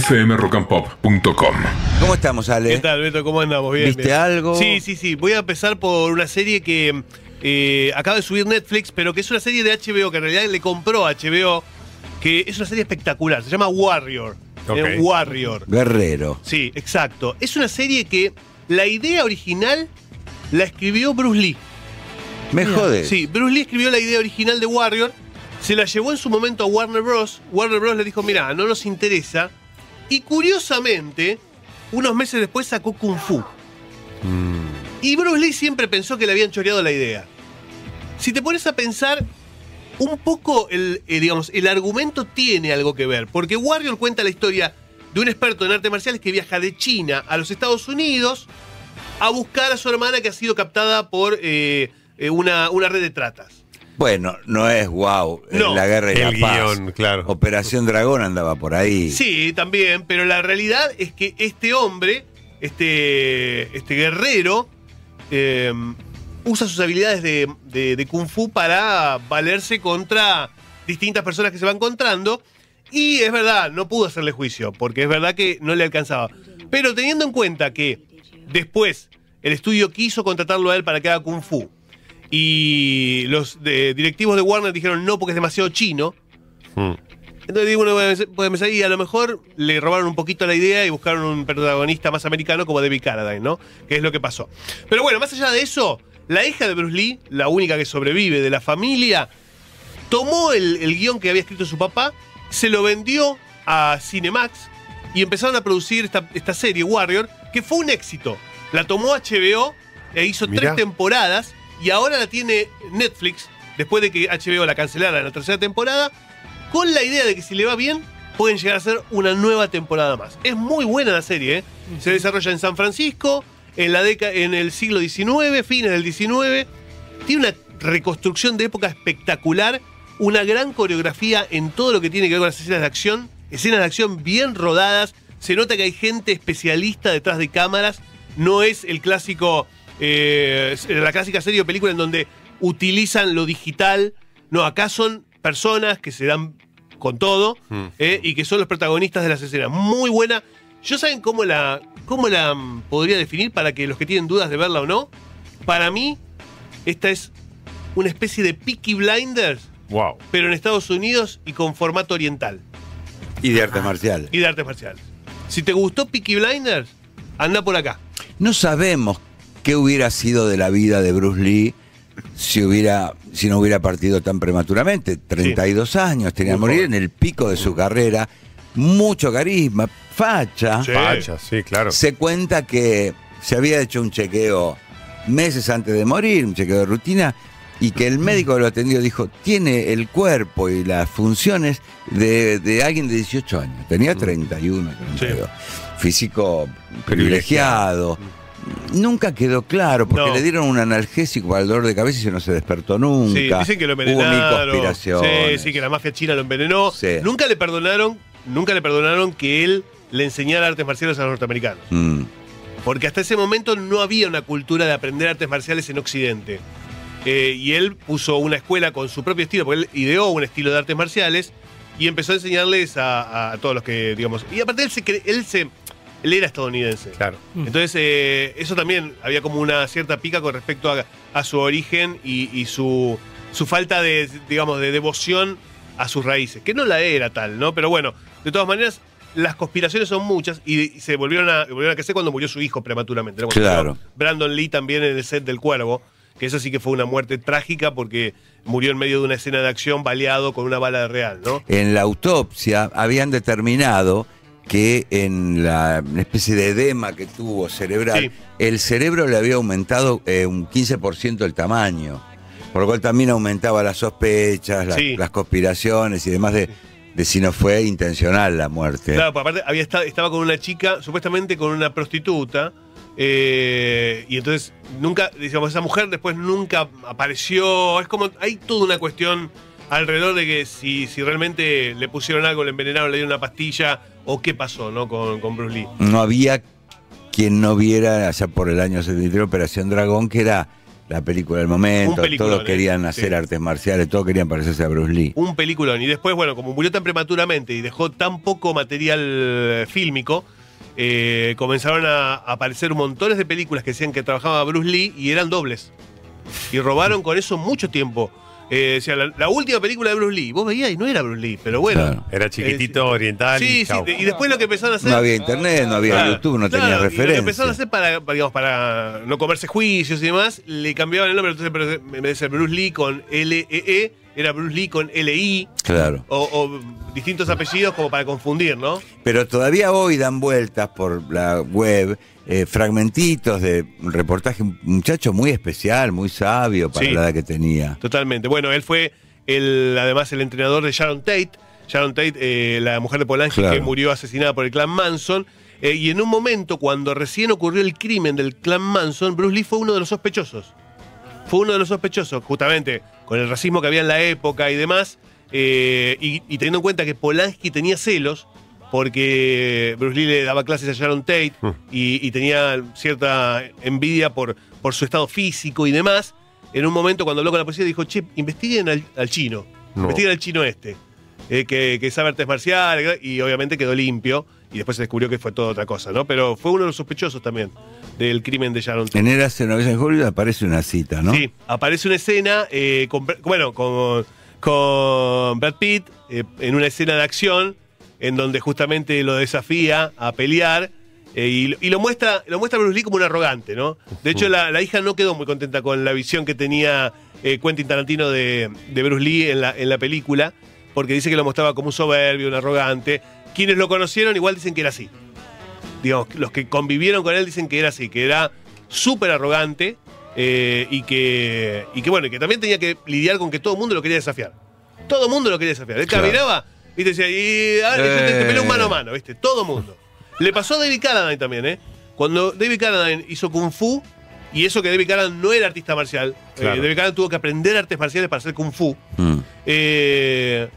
fmrockandpop.com. ¿Cómo estamos, Ale? ¿Qué tal, Beto? ¿Cómo andamos? Bien, ¿Viste bien. algo? Sí, sí, sí. Voy a empezar por una serie que eh, acaba de subir Netflix, pero que es una serie de HBO, que en realidad le compró a HBO, que es una serie espectacular. Se llama Warrior. Eh, Warrior. Guerrero. Sí, exacto. Es una serie que la idea original la escribió Bruce Lee. Me jodes. Sí, Bruce Lee escribió la idea original de Warrior, se la llevó en su momento a Warner Bros. Warner Bros. le dijo, mira, no nos interesa. Y curiosamente, unos meses después sacó Kung Fu. Y Bruce Lee siempre pensó que le habían choreado la idea. Si te pones a pensar, un poco el, eh, digamos, el argumento tiene algo que ver, porque Warrior cuenta la historia de un experto en artes marciales que viaja de China a los Estados Unidos a buscar a su hermana que ha sido captada por eh, eh, una, una red de tratas. Bueno, no es wow. No. la guerra y El la paz. guion, claro. Operación Dragón andaba por ahí. Sí, también, pero la realidad es que este hombre, este, este guerrero, eh, usa sus habilidades de, de- de kung fu para valerse contra distintas personas que se va encontrando. Y es verdad, no pudo hacerle juicio, porque es verdad que no le alcanzaba. Pero teniendo en cuenta que después el estudio quiso contratarlo a él para que haga kung fu, y los de- directivos de Warner dijeron no porque es demasiado chino, Mm. entonces digo, uno puede puede pensar, y a lo mejor le robaron un poquito la idea y buscaron un protagonista más americano como David Carradine, ¿no? Que es lo que pasó. Pero bueno, más allá de eso, la hija de Bruce Lee, la única que sobrevive de la familia, tomó el, el guion que había escrito su papá, se lo vendió a Cinemax y empezaron a producir esta, esta serie, Warrior, que fue un éxito. La tomó HBO e hizo Mirá. tres temporadas y ahora la tiene Netflix, después de que HBO la cancelara en la tercera temporada, con la idea de que si le va bien, pueden llegar a ser una nueva temporada más. Es muy buena la serie, ¿eh? Se desarrolla en San Francisco, en, la en el siglo XIX, fines del XIX. Tiene una reconstrucción de época espectacular, una gran coreografía en todo lo que tiene que ver con las escenas de acción, escenas de acción bien rodadas, se nota que hay gente especialista detrás de cámaras, no es el clásico, eh, la clásica serie o película en donde utilizan lo digital, no, acá son personas que se dan con todo Mm. eh, y que son los protagonistas de las escenas. Muy buena. ¿Yo saben cómo la, cómo la mm, podría definir para que los que tienen dudas de verla o no? Para mí, esta es una especie de Peaky Blinders, Wow. pero en Estados Unidos y con formato oriental Y de artes marciales. y de artes marciales. Si te gustó Peaky Blinders, anda por acá. No sabemos qué hubiera sido de la vida de Bruce Lee si hubiera si no hubiera partido tan prematuramente. 32 años, tenía que morir joven. en el pico de su carrera. Mucho carisma, facha. Sí. Facha, sí, claro. Se cuenta que se había hecho un chequeo meses antes de morir, un chequeo de rutina, y que el médico que lo atendió dijo, tiene el cuerpo y las funciones de, de alguien de 18 años. Tenía 31, 32. Físico privilegiado. Nunca quedó claro, porque No. le dieron un analgésico para el dolor de cabeza y no se despertó nunca. Sí, dicen que lo Hubo mil envenenaron. conspiraciones. Sí, sí, que la mafia china lo envenenó. Sí. Nunca le perdonaron, nunca le perdonaron que él le enseñara artes marciales a los norteamericanos. Mm. Porque hasta ese momento no había una cultura de aprender artes marciales en Occidente. Eh, y él puso una escuela con su propio estilo, porque él ideó un estilo de artes marciales y empezó a enseñarles a, a todos los que, digamos. Y aparte él se, cre- él se él era estadounidense. Claro. Entonces, eh, eso también había como una cierta pica con respecto a, a su origen y, y su, su falta de, digamos, de devoción a sus raíces, que no la era tal, ¿no? Pero bueno, de todas maneras, las conspiraciones son muchas y, se volvieron a, volvieron a crecer cuando murió su hijo prematuramente. Claro. Brandon Lee también en el set del Cuervo, que eso sí que fue una muerte trágica porque murió en medio de una escena de acción baleado con una bala de real, ¿no? En la autopsia habían determinado que en la especie de edema que tuvo cerebral, Sí. el cerebro le había aumentado eh, un 15% el tamaño, por lo cual también aumentaba las sospechas, las, Sí. las conspiraciones y demás de, de si no fue intencional la muerte. Claro, porque aparte había estado, estaba con una chica, supuestamente con una prostituta, eh, y entonces nunca, digamos, esa mujer después nunca apareció. Es como, hay toda una cuestión alrededor de que si, si realmente le pusieron algo, le envenenaron, le dieron una pastilla, o qué pasó, ¿no? Con, con Bruce Lee. No había quien no viera allá por el año 73 Operación Dragón, que era la película del momento. Todos querían eh, hacer sí. artes marciales, todos querían parecerse a Bruce Lee. Un peliculón. Y después, bueno, como murió tan prematuramente y dejó tan poco material eh, fílmico, eh, comenzaron a aparecer montones de películas que decían que trabajaba Bruce Lee y eran dobles. Y robaron con eso mucho tiempo. Eh, o sea, la, la última película de Bruce Lee, vos veías y no era Bruce Lee, pero bueno. Claro. Era chiquitito, Eh, oriental. Sí, y sí, y después lo que empezaron a hacer. No había internet, no había Claro, YouTube, no claro, tenía y Lo que referencia. empezaron a hacer para, para, digamos, para no comerse juicios y demás, le cambiaban el nombre. Entonces, en vez de ser Bruce Lee con L-E-E, era Bruce Lee con L-I. Claro. O, o distintos apellidos como para confundir, ¿no? Pero todavía hoy dan vueltas por la web eh, fragmentitos de un reportaje, un muchacho muy especial, muy sabio para Sí. la edad que tenía. Totalmente. Bueno, él fue el, además el entrenador de Sharon Tate. Sharon Tate, eh, la mujer de Polanski Claro. que murió asesinada por el clan Manson. Eh, y en un momento, cuando recién ocurrió el crimen del clan Manson, Bruce Lee fue uno de los sospechosos. Fue uno de los sospechosos, justamente con el racismo que había en la época y demás. eh, y, y teniendo en cuenta que Polanski tenía celos, porque Bruce Lee le daba clases a Sharon Tate Mm. y, y tenía cierta envidia por, por su estado físico y demás. En un momento, cuando habló con la policía, dijo: Che, investiguen al, al chino. No. Investiguen al chino este. eh, que, que sabe artes marciales. Y obviamente quedó limpio. Y después se descubrió que fue toda otra cosa, ¿no? Pero fue uno de los sospechosos también del crimen de Sharon Tate. En Eras en Nueva Hollywood aparece una cita, ¿no? Sí, aparece una escena, eh, con, bueno, con, con Brad Pitt, eh, en una escena de acción, en donde justamente lo desafía a pelear. eh, y, lo- y lo muestra lo muestra Bruce Lee como un arrogante, ¿no? De hecho, la, la hija no quedó muy contenta con la visión que tenía Quentin Tarantino de, de Bruce Lee en la, en la película, porque dice que lo mostraba como un soberbio, un arrogante. Quienes lo conocieron igual dicen que era así. Digamos, los que convivieron con él dicen que era así, que era súper arrogante eh, y, que, y que, bueno, y que también tenía que lidiar con que todo el mundo lo quería desafiar. Todo el mundo lo quería desafiar. Él Claro. caminaba, viste, decía, y ah, te, te Eh. peleó mano a mano, viste, todo el mundo. Le pasó a David Carradine también, ¿eh? Cuando David Carradine hizo Kung Fu, y eso que David Carradine no era artista marcial, eh. David Carradine tuvo que aprender artes marciales para hacer Kung Fu. Mm. Eh,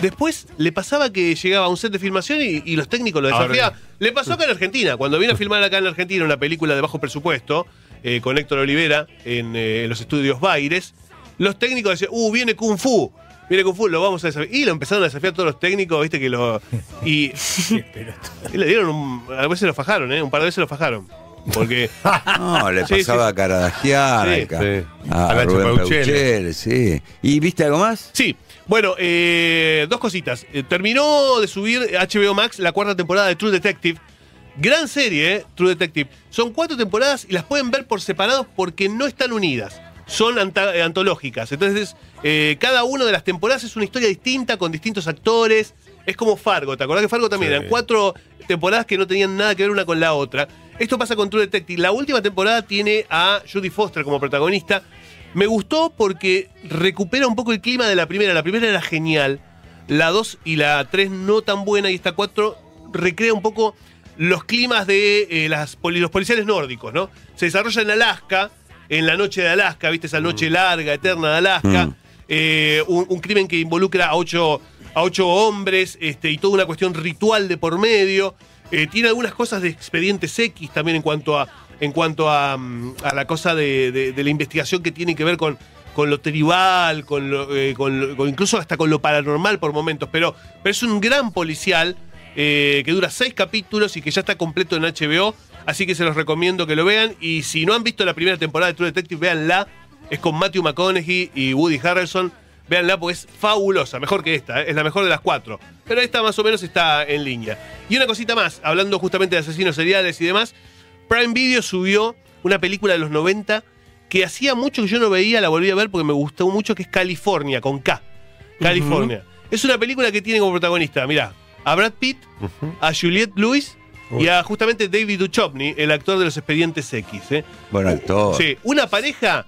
después le pasaba que llegaba a un set de filmación y, y los técnicos lo desafiaban. Le pasó acá en Argentina. Cuando vino a filmar acá en Argentina una película de bajo presupuesto eh, con Héctor Olivera en, eh, en los estudios Baires, los técnicos decían, uh, viene Kung Fu. Viene Kung Fu, lo vamos a desafiar. Y lo empezaron a desafiar todos los técnicos, viste que lo. Y, y le dieron un. A veces lo fajaron, ¿eh? Un par de veces lo fajaron. Porque. No, le Sí, pasaba sí. a Caradagiar, Sí. a, Sí. a A Rubén. Peuchele, sí. ¿Y viste algo más? Sí, bueno, eh, dos cositas. Eh, terminó de subir HBO Max la cuarta temporada de True Detective. Gran serie, ¿eh? True Detective. Son cuatro temporadas y las pueden ver por separados porque no están unidas. Son eh, antológicas. Entonces, eh, cada una de las temporadas es una historia distinta con distintos actores. Es como Fargo. ¿Te acordás que Fargo también? Sí. Eran cuatro temporadas que no tenían nada que ver una con la otra. Esto pasa con True Detective. La última temporada tiene a Judy Foster como protagonista. Me gustó porque recupera un poco el clima de la primera. La primera era genial. La 2 y la 3 no tan buena. Y esta 4 recrea un poco los climas de eh, las los policiales nórdicos, ¿no? Se desarrolla en Alaska, en la noche de Alaska, ¿viste? Esa noche larga, eterna de Alaska. Mm. Eh, un, un crimen que involucra a ocho, a ocho hombres este, y toda una cuestión ritual de por medio. Eh, tiene algunas cosas de expedientes X también en cuanto a, en cuanto a, mm, la cosa de, la investigación que tiene que ver con, con lo tribal, con lo, eh, incluso hasta con lo paranormal por momentos. Pero, pero es un gran policial eh, que dura seis capítulos y que ya está completo en HBO. Así que se los recomiendo que lo vean. Y si no han visto la primera temporada de True Detective, véanla. Es con Matthew McConaughey y Woody Harrelson. Véanla porque es fabulosa, mejor que esta, ¿eh? es la mejor de las cuatro. Pero esta más o menos está en línea. Y una cosita más, hablando justamente de asesinos seriales y demás, Prime Video subió una película de los 90 que hacía mucho que yo no veía, la volví a ver porque me gustó mucho, que es California, con K. California. Es una película que tiene como protagonista, mirá, a Brad Pitt, a Juliette Lewis y a justamente David Duchovny, el actor de los Expedientes X. ¿eh? Buen actor. Sí, una pareja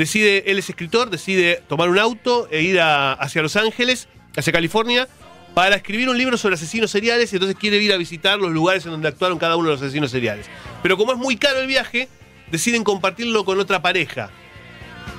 decide, él es escritor, decide tomar un auto e ir a- hacia Los Ángeles, hacia California, para escribir un libro sobre asesinos seriales y entonces quiere ir a visitar los lugares en donde actuaron cada uno de los asesinos seriales. Pero como es muy caro el viaje, deciden compartirlo con otra pareja.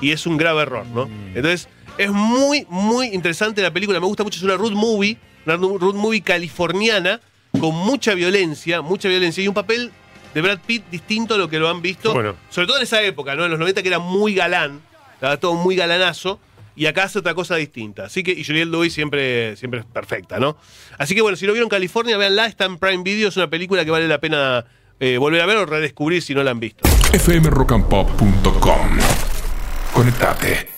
Y es un grave error, ¿no? Entonces, es muy, muy interesante la película. Me gusta mucho, es una road movie, una road movie californiana, con mucha violencia, mucha violencia y un papel de Brad Pitt distinto a lo que lo han visto. Bueno. Sobre todo en esa época, ¿no? En los 90 que era muy galán, estaba todo muy galanazo. Y acá hace otra cosa distinta. Así que, y Juliette Lewis siempre, siempre es perfecta, ¿no? Así que bueno, si no vieron California, véanla, está en Prime Video, es una película que vale la pena eh, volver a ver o redescubrir si no la han visto. fmrockandpop.com. Conectate.